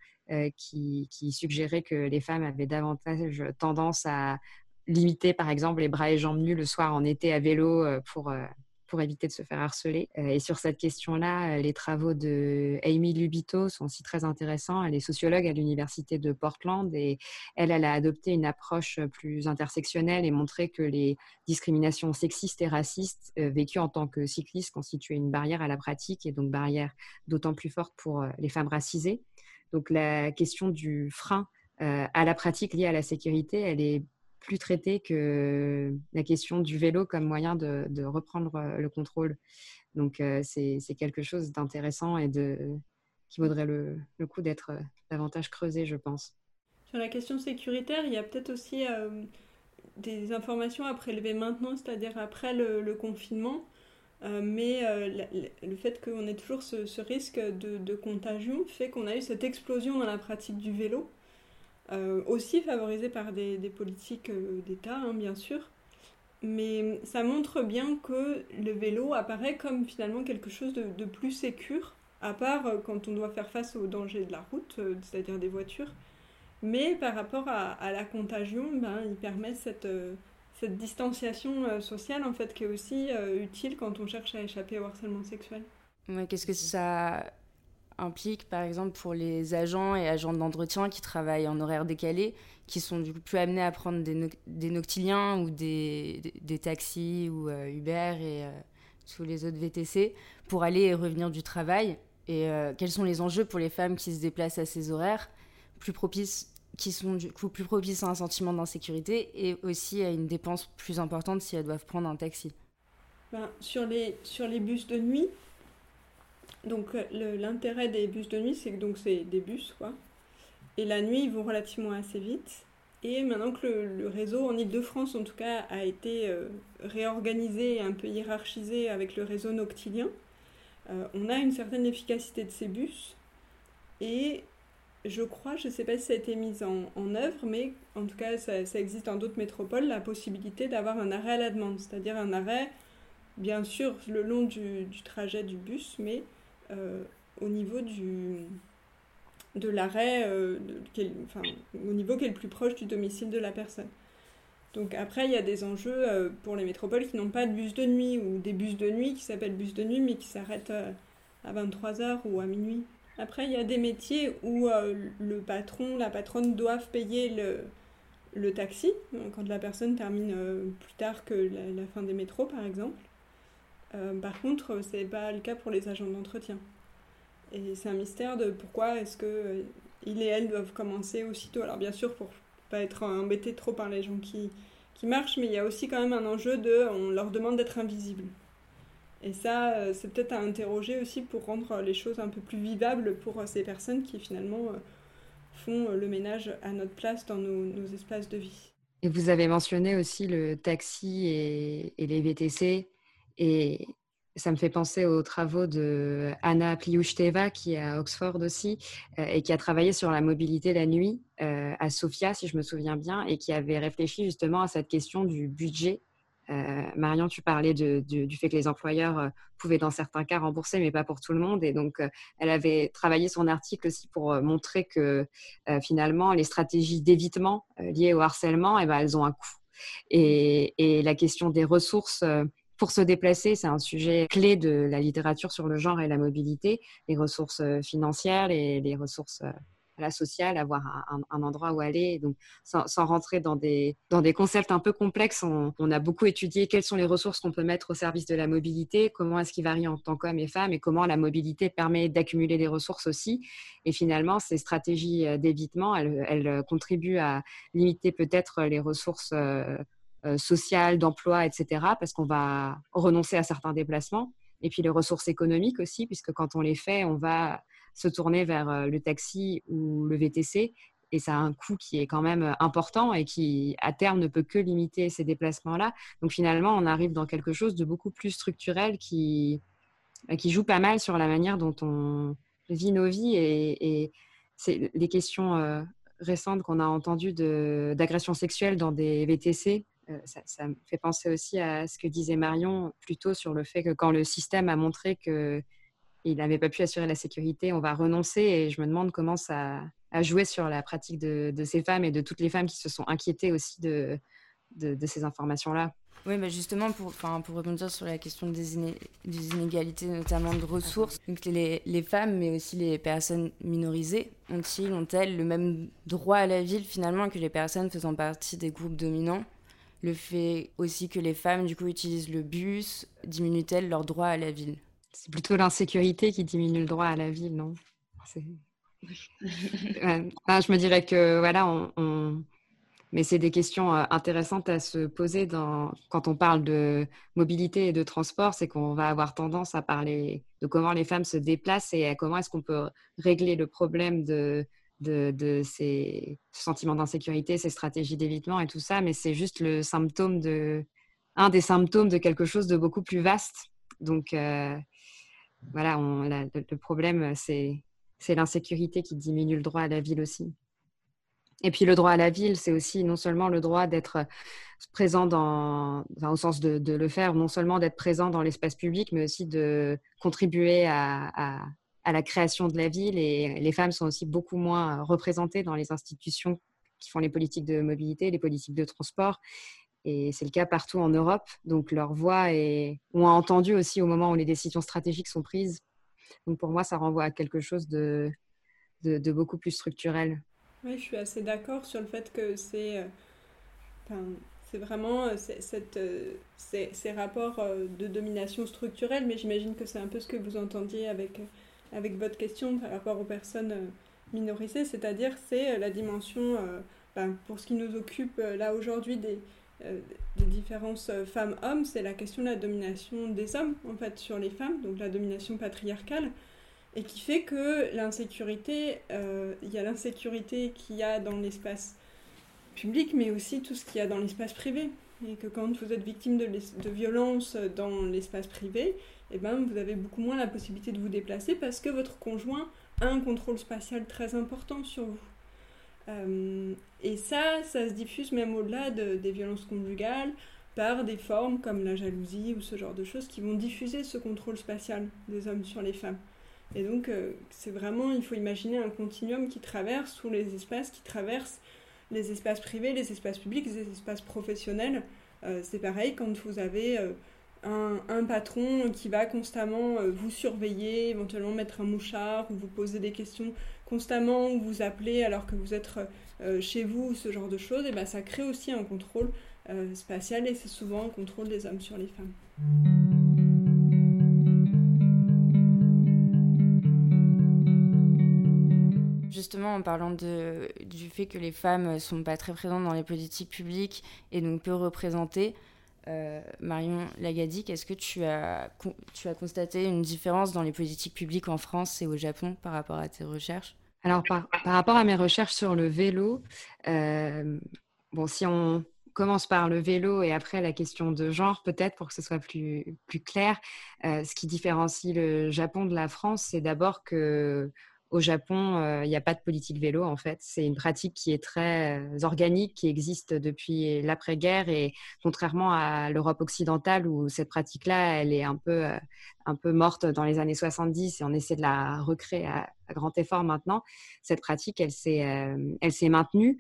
qui, suggérait que les femmes avaient davantage tendance à limiter, par exemple, les bras et jambes nus le soir en été à vélo pour pour éviter de se faire harceler. Euh, et sur cette question-là, euh, les travaux de Amy Lubito sont aussi très intéressants. Elle est sociologue à l'université de Portland et elle, elle a adopté une approche plus intersectionnelle et montré que les discriminations sexistes et racistes euh, vécues en tant que cycliste constituaient une barrière à la pratique et donc barrière d'autant plus forte pour les femmes racisées. Donc la question du frein à la pratique liée à la sécurité, elle est plus traité que la question du vélo comme moyen de, reprendre euh, le contrôle. Donc, euh, c'est quelque chose d'intéressant et qui vaudrait le, coup d'être euh, davantage creusé, je pense. Sur la question sécuritaire, il y a peut-être aussi des informations à prélever maintenant, c'est-à-dire après le, confinement. mais le fait qu'on ait toujours ce, risque de, contagion fait qu'on a eu cette explosion dans la pratique du vélo. Euh, aussi favorisé par des, politiques euh, d'État, hein, bien sûr. Mais ça montre bien que le vélo apparaît comme finalement quelque chose de, plus sécure, à part euh, quand on doit faire face aux dangers de la route, c'est-à-dire des voitures. Mais par rapport à, la contagion, ben, il permet cette, distanciation sociale en fait qui est aussi utile quand on cherche à échapper au harcèlement sexuel. Qu'est-ce que ça implique, par exemple, pour les agents et agents d'entretien qui travaillent en horaire décalé, qui sont du coup plus amenés à prendre des, noctiliens ou des, des, taxis ou euh, Uber et euh, tous les autres VTC pour aller et revenir du travail. Et euh, quels sont les enjeux pour les femmes qui se déplacent à ces horaires plus propices qui sont du coup plus propices à un sentiment d'insécurité et aussi à une dépense plus importante si elles doivent prendre un taxi? Ben, sur, les, sur les bus de nuit, donc euh, l'intérêt des bus de nuit, c'est que donc c'est des bus, quoi. Et la nuit, ils vont relativement assez vite. Et maintenant que le, réseau en Ile-de-France, en tout cas, a été euh, réorganisé et un peu hiérarchisé avec le réseau noctilien, euh, on a une certaine efficacité de ces bus. Et je crois, je ne sais pas si ça a été mis en, œuvre, mais en tout cas, ça, existe dans d'autres métropoles, la possibilité d'avoir un arrêt à la demande, c'est-à-dire un arrêt, bien sûr, le long du, trajet du bus, mais au niveau du, de l'arrêt, euh, au niveau qui est le plus proche du domicile de la personne. Donc après, il y a des enjeux euh, pour les métropoles qui n'ont pas de bus de nuit ou des bus de nuit qui s'appellent bus de nuit mais qui s'arrêtent à 23h ou à minuit. Après, il y a des métiers où le patron, la patronne doivent payer le, le taxi quand la personne termine plus tard que la, fin des métros, par exemple. Euh, par contre, ce n'est pas le cas pour les agents d'entretien. Et c'est un mystère de pourquoi est-ce que euh, et elles doivent commencer aussitôt. Alors bien sûr, pour pas être embêté trop par les gens qui, qui marchent, mais il y a aussi quand même un enjeu de, on leur demande d'être invisibles. Et ça, euh, c'est peut-être à interroger aussi pour rendre les choses un peu plus vivables pour ces personnes qui finalement font le ménage à notre place dans nos, espaces de vie. Et vous avez mentionné aussi le taxi et, et les VTC. Et ça me fait penser aux travaux de Anna Pliouchteva, qui est à Oxford aussi, euh, et qui a travaillé sur la mobilité la nuit euh, à Sofia, si je me souviens bien, et qui avait réfléchi justement à cette question du budget. Euh, Marion, tu parlais du fait que les employeurs pouvaient dans certains cas rembourser, mais pas pour tout le monde. Et donc, elle avait travaillé son article aussi pour montrer que finalement, les stratégies d'évitement liées au harcèlement, eh ben, elles ont un coût. Et, et la question des ressources pour se déplacer, c'est un sujet clé de la littérature sur le genre et la mobilité, les ressources euh, financières, les, les ressources euh, la sociale, avoir un, endroit où aller. Donc, sans, rentrer dans des, concepts un peu complexes, on, a beaucoup étudié quelles sont les ressources qu'on peut mettre au service de la mobilité, comment est-ce qu'ils varient en tant qu'hommes et femmes, et comment la mobilité permet d'accumuler des ressources aussi. Et finalement, ces stratégies euh, d'évitement, elles, contribuent à limiter peut-être les ressources social, d'emploi, etc., parce qu'on va renoncer à certains déplacements. Et puis les ressources économiques aussi, puisque quand on les fait, on va se tourner vers euh, le taxi ou le VTC et ça a un coût qui est quand même important et qui, à terme, ne peut que limiter ces déplacements-là. Donc finalement, on arrive dans quelque chose de beaucoup plus structurel qui, qui joue pas mal sur la manière dont on vit nos vies et, c'est les questions récentes qu'on a entendues d'agression sexuelle dans des VTC. Ça, ça, me fait penser aussi à ce que disait Marion plutôt sur le fait que quand le système a montré que il n'avait pas pu assurer la sécurité, on va renoncer. Et je me demande comment ça a joué sur la pratique de, ces femmes et de toutes les femmes qui se sont inquiétées aussi de, de, ces informations-là. Oui, mais justement, pour, pour rebondir sur la question des, inégalités, notamment de ressources, donc les, les, femmes, mais aussi les personnes minorisées, ont-ils, ont-elles le même droit à la ville finalement que les personnes faisant partie des groupes dominants? Le fait aussi que les femmes, du coup, utilisent le bus, diminue-t-elle leur droit à la ville? C'est plutôt l'insécurité qui diminue le droit à la ville, non? Je me dirais que voilà, on, mais c'est des questions euh, intéressantes à se poser dans... quand on parle de mobilité et de transport, c'est qu'on va avoir tendance à parler de comment les femmes se déplacent et comment est-ce qu'on peut régler le problème de, de, ces sentiments d'insécurité, ces stratégies d'évitement et tout ça, mais c'est juste le symptôme de un des symptômes de quelque chose de beaucoup plus vaste. Donc, euh, voilà, le, problème, c'est l'insécurité qui diminue le droit à la ville aussi. Et puis le droit à la ville, c'est aussi non seulement le droit d'être présent dans, au sens de, le faire, non seulement d'être présent dans l'espace public, mais aussi de contribuer à, la création de la ville. Et les femmes sont aussi beaucoup moins représentées dans les institutions qui font les politiques de mobilité, les politiques de transport. Et c'est le cas partout en Europe. Donc leur voix est, on a entendu aussi au moment où les décisions stratégiques sont prises. Donc pour moi, ça renvoie à quelque chose de, de, beaucoup plus structurel. Oui, je suis assez d'accord sur le fait que c'est euh, vraiment euh, cette, euh, ces, rapports de domination structurelle, mais j'imagine que c'est un peu ce que vous entendiez avec, avec votre question par rapport aux personnes minorisées, c'est-à-dire c'est la dimension, ben, pour ce qui nous occupe là aujourd'hui, des, euh, différences euh, femmes-hommes, c'est la question de la domination des hommes, en fait, sur les femmes, donc la domination patriarcale, et qui fait que l'insécurité, euh, il y a l'insécurité qu'il y a dans l'espace public, mais aussi tout ce qu'il y a dans l'espace privé. Et que quand vous êtes victime de, de violences dans l'espace privé, eh ben, vous avez beaucoup moins la possibilité de vous déplacer parce que votre conjoint a un contrôle spatial très important sur vous. Euh, et ça, ça se diffuse même au-delà des violences conjugales par des formes comme la jalousie ou ce genre de choses qui vont diffuser ce contrôle spatial des hommes sur les femmes. Et donc, euh, c'est vraiment, il faut imaginer un continuum qui traverse tous les espaces, qui traverse les espaces privés, les espaces publics, les espaces professionnels. Euh, c'est pareil quand vous avez un, patron qui va constamment vous surveiller, éventuellement mettre un mouchard ou vous poser des questions constamment ou vous appelez alors que vous êtes euh, chez vous, ce genre de choses, et ben ça crée aussi un contrôle euh, spatial et c'est souvent un contrôle des hommes sur les femmes. Justement, en parlant du fait que les femmes ne sont pas très présentes dans les politiques publiques et donc peu représentées, euh, Marion Lagadic, est-ce que tu as, tu as constaté une différence dans les politiques publiques en France et au Japon par rapport à tes recherches? Alors, par, rapport à mes recherches sur le vélo, euh, bon, si on commence par le vélo et après la question de genre, peut-être pour que ce soit plus, plus clair, euh, ce qui différencie le Japon de la France, c'est d'abord que au Japon, euh, il n'y a pas de politique vélo en fait. C'est une pratique qui est très euh, organique, qui existe depuis l'après-guerre et contrairement à l'Europe occidentale où cette pratique-là, elle est un peu, euh, un peu morte dans les années 70 et on essaie de la recréer à, grand effort maintenant, cette pratique, elle s'est, elle s'est maintenue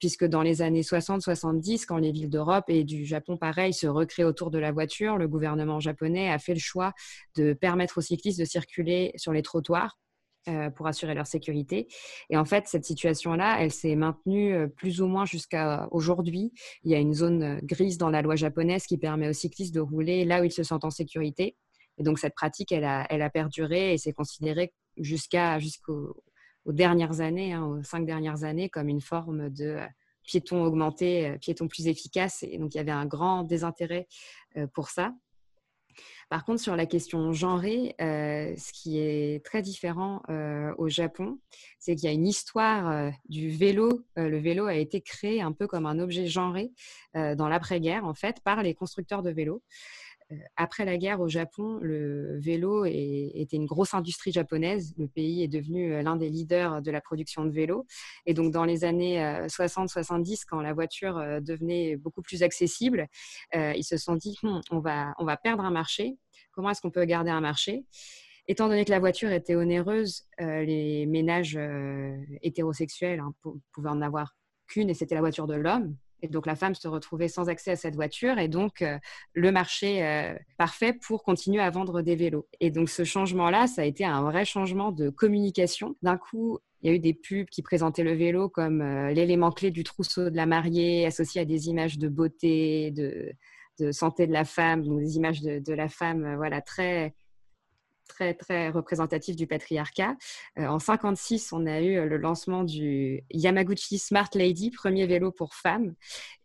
puisque dans les années 60-70, quand les villes d'Europe et du Japon, pareil, se recréent autour de la voiture, le gouvernement japonais a fait le choix de permettre aux cyclistes de circuler sur les trottoirs pour assurer leur sécurité. Et en fait, cette situation-là, elle s'est maintenue euh, plus ou moins jusqu'à aujourd'hui. Il y a une zone euh, grise dans la loi japonaise qui permet aux cyclistes de rouler là où ils se sentent en sécurité. Et donc, cette pratique, elle a, elle a perduré et c'est considéré jusqu'aux dernières années, hein, aux cinq dernières années, comme une forme de piéton augmenté, piéton plus efficace. Et donc, il y avait un grand désintérêt pour ça. Par contre, sur la question genrée, ce qui est très différent au Japon, c'est qu'il y a une histoire du vélo. le vélo a été créé un peu comme un objet genré dans l'après-guerre, en fait, par les constructeurs de vélos. Euh, après la guerre au Japon, le vélo était une grosse industrie japonaise. Le pays est devenu euh, l'un des leaders de la production de vélos. Et donc, dans les années 60-70, euh, quand la voiture devenait beaucoup plus accessible, ils se sont dit on, va, on va perdre un marché. Comment est-ce qu'on peut garder un marché? Étant donné que la voiture était onéreuse, les ménages hétérosexuels hein, pouvaient en avoir qu'une et c'était la voiture de l'homme. Et donc la femme se retrouvait sans accès à cette voiture et donc euh, le marché euh, parfait pour continuer à vendre des vélos. Et donc ce changement-là, ça a été un vrai changement de communication. D'un coup, il y a eu des pubs qui présentaient le vélo comme euh, l'élément clé du trousseau de la mariée, associé à des images de beauté, de, santé de la femme, donc des images de, de la femme, voilà, très très, très représentatif du patriarcat. Euh, en 56, on a eu euh, le lancement du Yamaguchi Smart Lady, premier vélo pour femmes.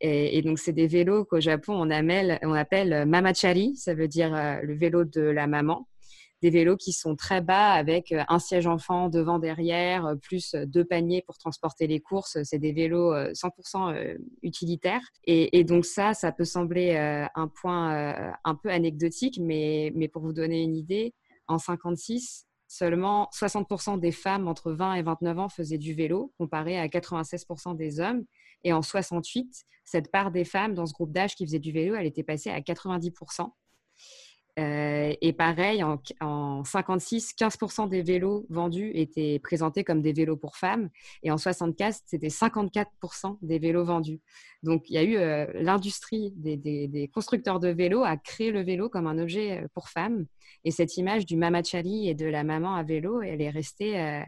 Et, donc, c'est des vélos qu'au Japon, on, appelle, on appelle mamachari, ça veut dire euh, le vélo de la maman des vélos qui sont très bas avec un siège enfant devant, derrière, plus deux paniers pour transporter les courses. C'est des vélos 100% utilitaires. Et, donc ça, ça peut sembler un point un peu anecdotique, mais, mais pour vous donner une idée, en 56, seulement 60% des femmes entre 20 et 29 ans faisaient du vélo, comparé à 96% des hommes. Et en 68, cette part des femmes dans ce groupe d'âge qui faisait du vélo, elle était passée à 90%. Euh, et pareil, en, en 56, 15% des vélos vendus étaient présentés comme des vélos pour femmes. Et en 64, c'était 54% des vélos vendus. Donc, il y a eu euh, l'industrie des, constructeurs de vélos à créer le vélo comme un objet euh, pour femmes. Et cette image du mamachali et de la maman à vélo, elle est restée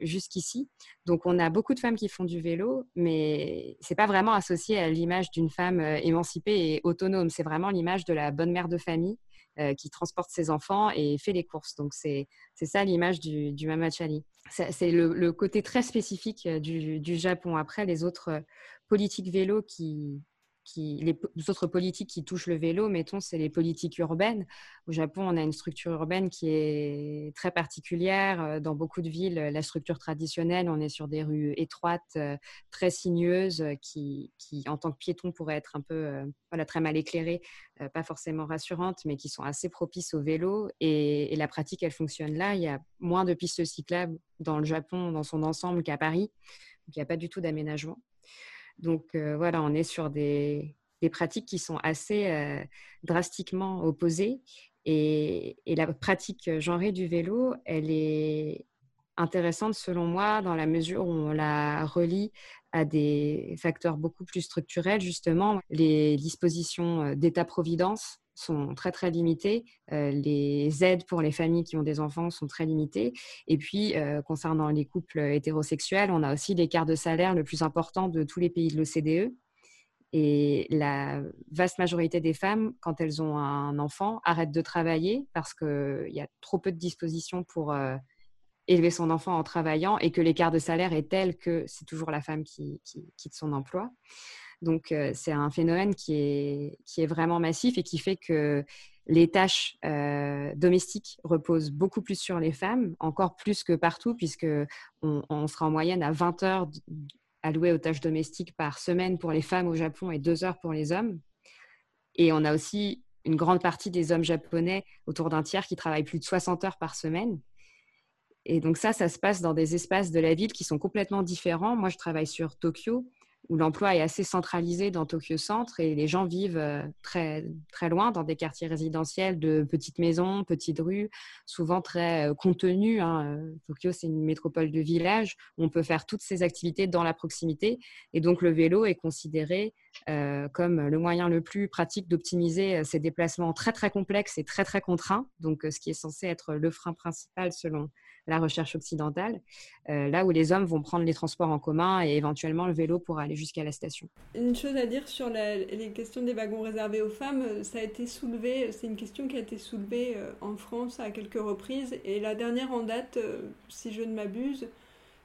jusqu'ici. Donc, on a beaucoup de femmes qui font du vélo, mais c'est pas vraiment associé à l'image d'une femme émancipée et autonome. C'est vraiment l'image de la bonne mère de famille qui transporte ses enfants et fait les courses. Donc, c'est ça l'image du, du mamachali. C'est le, côté très spécifique euh, du, du, Japon. Après, les autres euh, politiques vélo qui, les, autres politiques qui touchent le vélo, mettons, c'est les politiques urbaines. Au Japon, on a une structure urbaine qui est très particulière. Euh, dans beaucoup de villes, la structure traditionnelle, on est sur des rues étroites, euh, très sinueuses, qui, en tant que piéton, pourraient être un peu euh, voilà, très mal éclairées, pas forcément rassurantes, mais qui sont assez propices au vélo. Et, la pratique, elle fonctionne là. Il y a moins de pistes cyclables dans le Japon, dans son ensemble, qu'à Paris. Il n'y a pas du tout d'aménagement. Donc euh, voilà, on est sur des, pratiques qui sont assez euh, drastiquement opposées. Et, la pratique genrée du vélo, elle est intéressante selon moi dans la mesure où on la relie à des facteurs beaucoup plus structurels, justement. Les dispositions euh, d'État-providence sont très très limitées. Euh, les aides pour les familles qui ont des enfants sont très limitées. Et puis, euh, concernant les couples hétérosexuels, on a aussi l'écart de salaire le plus important de tous les pays de l'OCDE. Et la vaste majorité des femmes, quand elles ont un enfant, arrêtent de travailler parce qu'il y a trop peu de dispositions pour euh, élever son enfant en travaillant et que l'écart de salaire est tel que c'est toujours la femme qui quitte son emploi. Donc, euh, c'est un phénomène qui est, qui est vraiment massif et qui fait que les tâches euh, domestiques reposent beaucoup plus sur les femmes, encore plus que partout, puisque on, sera en moyenne à 20 heures allouées aux tâches domestiques par semaine pour les femmes au Japon et 2 heures pour les hommes. Et on a aussi une grande partie des hommes japonais, autour d'un tiers, qui travaillent plus de 60 heures par semaine. Et donc ça, ça se passe dans des espaces de la ville qui sont complètement différents. Moi, je travaille sur Tokyo où l'emploi est assez centralisé dans Tokyo Centre et les gens vivent euh, très, très loin dans des quartiers résidentiels de petites maisons, petites rues, souvent très euh, contenues. Hein. Euh, Tokyo, c'est une métropole de village où on peut faire toutes ces activités dans la proximité. Et donc, le vélo est considéré comme le moyen le plus pratique d'optimiser ces déplacements très, très complexes et très, très contraints. Donc, ce qui est censé être le frein principal selon la recherche occidentale, euh, là où les hommes vont prendre les transports en commun et éventuellement le vélo pour aller jusqu'à la station. Une chose à dire sur les questions des wagons réservés aux femmes, euh, ça a été soulevé, c'est une question qui a été soulevée euh, en France à quelques reprises et la dernière en date, si je ne m'abuse,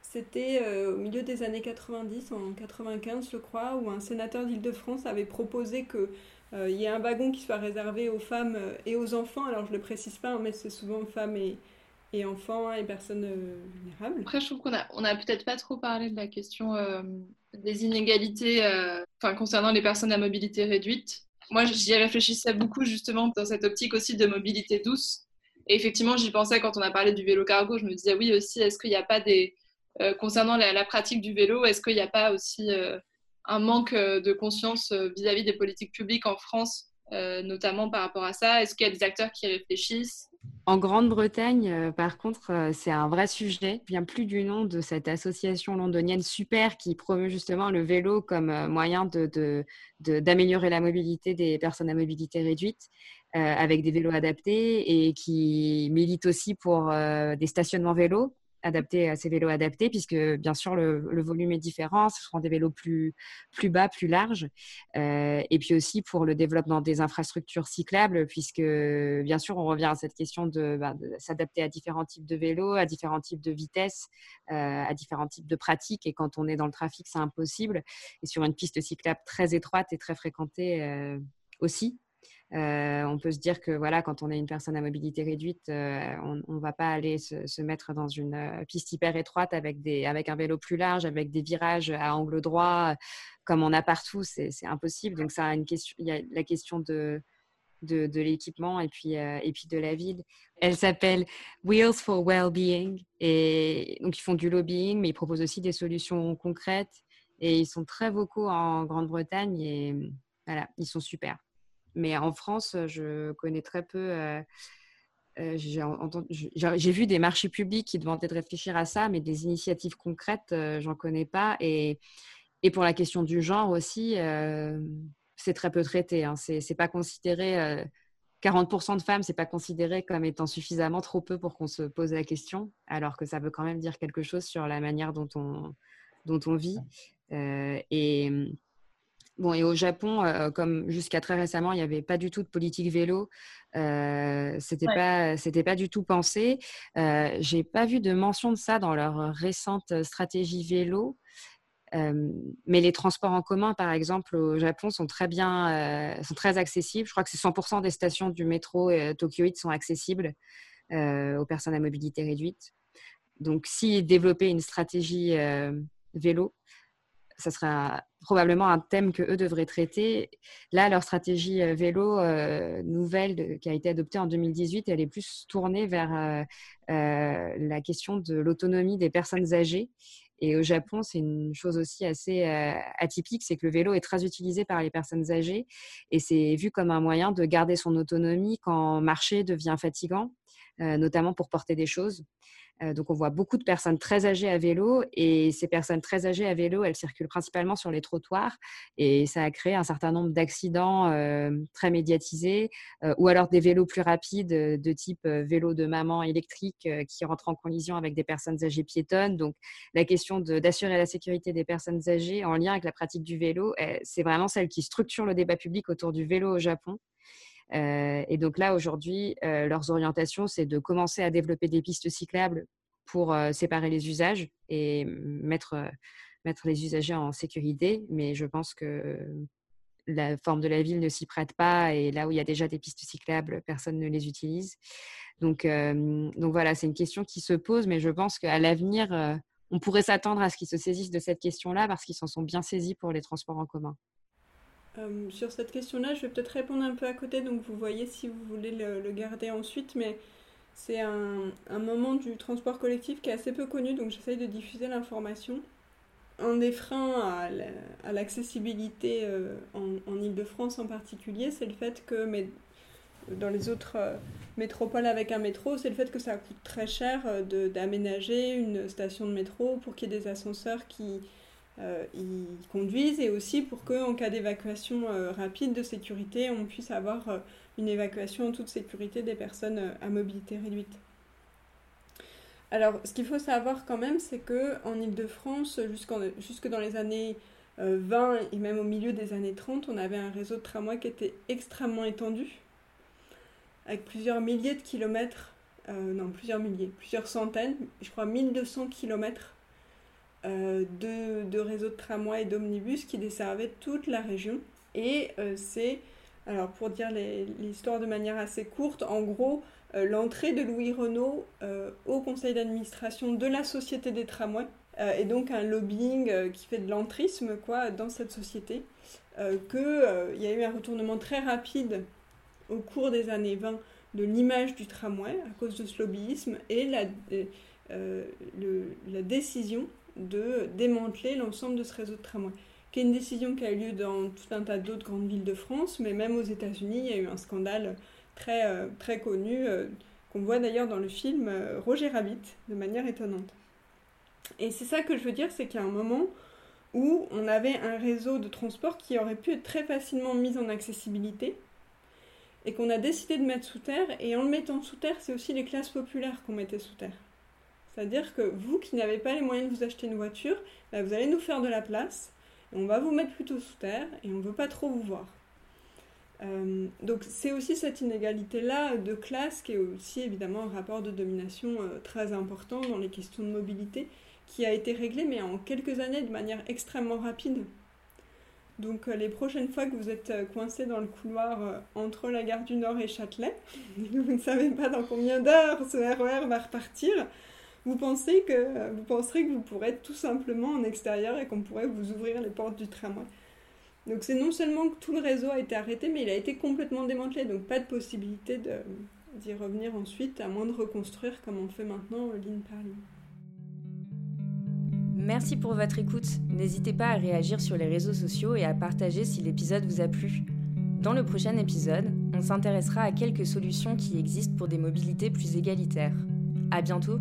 c'était au milieu des années 90, en 95 je crois, où un sénateur d'Île-de-France avait proposé que il y ait un wagon qui soit réservé aux femmes et aux enfants. Alors je ne le précise pas, hein, mais c'est souvent femmes et, enfants et personnes vulnérables. Après, je trouve qu'on a, on a peut-être pas trop parlé de la question des inégalités enfin, concernant les personnes à mobilité réduite. Moi, j'y réfléchissais beaucoup justement dans cette optique aussi de mobilité douce. Et effectivement, j'y pensais quand on a parlé du vélo cargo. Je me disais, oui, aussi, est-ce qu'il n'y a pas des. Euh, concernant la, pratique du vélo, est-ce qu'il n'y a pas aussi euh, un manque euh, de conscience vis-à-vis des politiques publiques en France, notamment par rapport à ça? Est-ce qu'il y a des acteurs qui réfléchissent? En Grande-Bretagne, par contre, c'est un vrai sujet. Je viens plus du nom de cette association londonienne super qui promeut justement le vélo comme moyen d'améliorer la mobilité des personnes à mobilité réduite. Euh, avec des vélos adaptés et qui milite aussi pour euh, des stationnements vélos adaptés à ces vélos adaptés, puisque bien sûr le, volume est différent, ce seront des vélos plus, plus bas, plus larges, euh, et puis aussi pour le développement des infrastructures cyclables, puisque bien sûr on revient à cette question de, de s'adapter à différents types de vélos, à différents types de vitesses, à différents types de pratiques, et quand on est dans le trafic c'est impossible, et sur une piste cyclable très étroite et très fréquentée aussi. Euh, on peut se dire que voilà, quand on est une personne à mobilité réduite, euh, on ne va pas aller se, mettre dans une euh, piste hyper étroite avec, des, avec un vélo plus large, avec des virages à angle droit, comme on a partout. C'est impossible. Donc, ça a une question, il y a la question de, de, l'équipement et puis, et puis de la ville. Elle s'appelle Wheels for Wellbeing. Et donc, ils font du lobbying, mais ils proposent aussi des solutions concrètes. Et ils sont très vocaux en Grande-Bretagne et voilà, ils sont super. Mais en France, je connais très peu. j'ai vu des marchés publics qui demandaient de réfléchir à ça, mais des initiatives concrètes, j'en connais pas. Et, et, pour la question du genre aussi, c'est très peu traité. Hein. C'est pas considéré. 40% de femmes, c'est pas considéré comme étant suffisamment trop peu pour qu'on se pose la question, alors que ça veut quand même dire quelque chose sur la manière dont on, dont on vit. et Bon, et au Japon, euh, comme jusqu'à très récemment, il n'y avait pas du tout de politique vélo, euh, c'était pas, c'était pas du tout pensé. Euh, J'ai pas vu de mention de ça dans leur récente stratégie vélo. Euh, mais les transports en commun, par exemple, au Japon, sont très bien, sont très accessibles. Je crois que c'est 100% des stations du métro Tokyoïde sont accessibles aux personnes à mobilité réduite. Donc, si développer une stratégie vélo, ça sera probablement un thème que eux devraient traiter. Là, leur stratégie euh, vélo euh, nouvelle qui a été adoptée en 2018, elle est plus tournée vers euh, la question de l'autonomie des personnes âgées. Et au Japon, c'est une chose aussi assez atypique, c'est que le vélo est très utilisé par les personnes âgées et c'est vu comme un moyen de garder son autonomie quand marcher devient fatigant, notamment pour porter des choses. Euh, donc, on voit beaucoup de personnes très âgées à vélo et ces personnes très âgées à vélo, elles circulent principalement sur les trottoirs et ça a créé un certain nombre d'accidents euh, très médiatisés euh, ou alors des vélos plus rapides de type vélo de maman électrique qui rentrent en collision avec des personnes âgées piétonnes. Donc, la question d'assurer la sécurité des personnes âgées en lien avec la pratique du vélo, c'est vraiment celle qui structure le débat public autour du vélo au Japon. Euh, et donc là, aujourd'hui, euh, leurs orientations, c'est de commencer à développer des pistes cyclables pour euh, séparer les usages et mettre, mettre les usagers en sécurité. Mais je pense que la forme de la ville ne s'y prête pas et là où il y a déjà des pistes cyclables, personne ne les utilise. Donc, donc voilà, c'est une question qui se pose, mais je pense qu'à l'avenir, on pourrait s'attendre à ce qu'ils se saisissent de cette question-là parce qu'ils s'en sont bien saisis pour les transports en commun. Euh, sur cette question-là, je vais peut-être répondre un peu à côté, donc vous voyez si vous voulez le, garder ensuite, mais c'est un, moment du transport collectif qui est assez peu connu, donc j'essaye de diffuser l'information. Un des freins à l'accessibilité euh, en, Ile-de-France en particulier, c'est le fait que, mais dans les autres euh, métropoles avec un métro, c'est le fait que ça coûte très cher d'aménager une station de métro pour qu'il y ait des ascenseurs qui, ils conduisent et aussi pour qu'en cas d'évacuation euh, rapide de sécurité, on puisse avoir euh, une évacuation en toute sécurité des personnes à mobilité réduite. Alors, ce qu'il faut savoir quand même, c'est que en Ile-de-France, jusque dans les années 20 et même au milieu des années 30, on avait un réseau de tramway qui était extrêmement étendu, avec plusieurs milliers de kilomètres, non, plusieurs milliers, plusieurs centaines, je crois 1200 kilomètres euh, de, réseaux de tramway et d'omnibus qui desservaient toute la région. Et euh, c'est Alors pour dire l'histoire de manière assez courte, en gros, euh, l'entrée de Louis Renault au conseil d'administration de la Société des Tramways est donc un lobbying qui fait de l'entrisme dans cette société, qu'il y a eu un retournement très rapide au cours des années 20 de l'image du tramway à cause de ce lobbyisme et la, la décision de démanteler l'ensemble de ce réseau de tramway qui est une décision qui a eu lieu dans tout un tas d'autres grandes villes de France, mais même aux États-Unis, il y a eu un scandale très, euh, très connu, euh, qu'on voit d'ailleurs dans le film euh, Roger Rabbit, de manière étonnante. Et c'est ça que je veux dire, c'est qu'il y a un moment où on avait un réseau de transport qui aurait pu être très facilement mis en accessibilité, et qu'on a décidé de mettre sous terre, et en le mettant sous terre, c'est aussi les classes populaires qu'on mettait sous terre. C'est-à-dire que vous qui n'avez pas les moyens de vous acheter une voiture, bah, vous allez nous faire de la place, on va vous mettre plutôt sous terre et on ne veut pas trop vous voir. Euh, donc c'est aussi cette inégalité-là de classe qui est aussi évidemment un rapport de domination euh, très important dans les questions de mobilité qui a été réglé mais en quelques années de manière extrêmement rapide. Donc euh, les prochaines fois que vous êtes coincé dans le couloir entre la gare du Nord et Châtelet, vous ne savez pas dans combien d'heures ce RER e va repartir, vous pensez que vous penserez que vous pourrez être tout simplement en extérieur et qu'on pourrait vous ouvrir les portes du tramway. Donc c'est non seulement que tout le réseau a été arrêté, mais il a été complètement démantelé, donc pas de possibilité d'y revenir ensuite, à moins de reconstruire comme on fait maintenant ligne par ligne. Merci pour votre écoute. N'hésitez pas à réagir sur les réseaux sociaux et à partager si l'épisode vous a plu. Dans le prochain épisode, on s'intéressera à quelques solutions qui existent pour des mobilités plus égalitaires. À bientôt!